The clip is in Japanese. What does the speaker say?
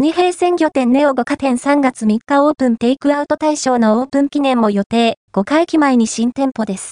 鬼平鮮魚店ネオ5カ店3月3日オープンテイクアウト対象のオープン記念も予定、5回期前に新店舗です。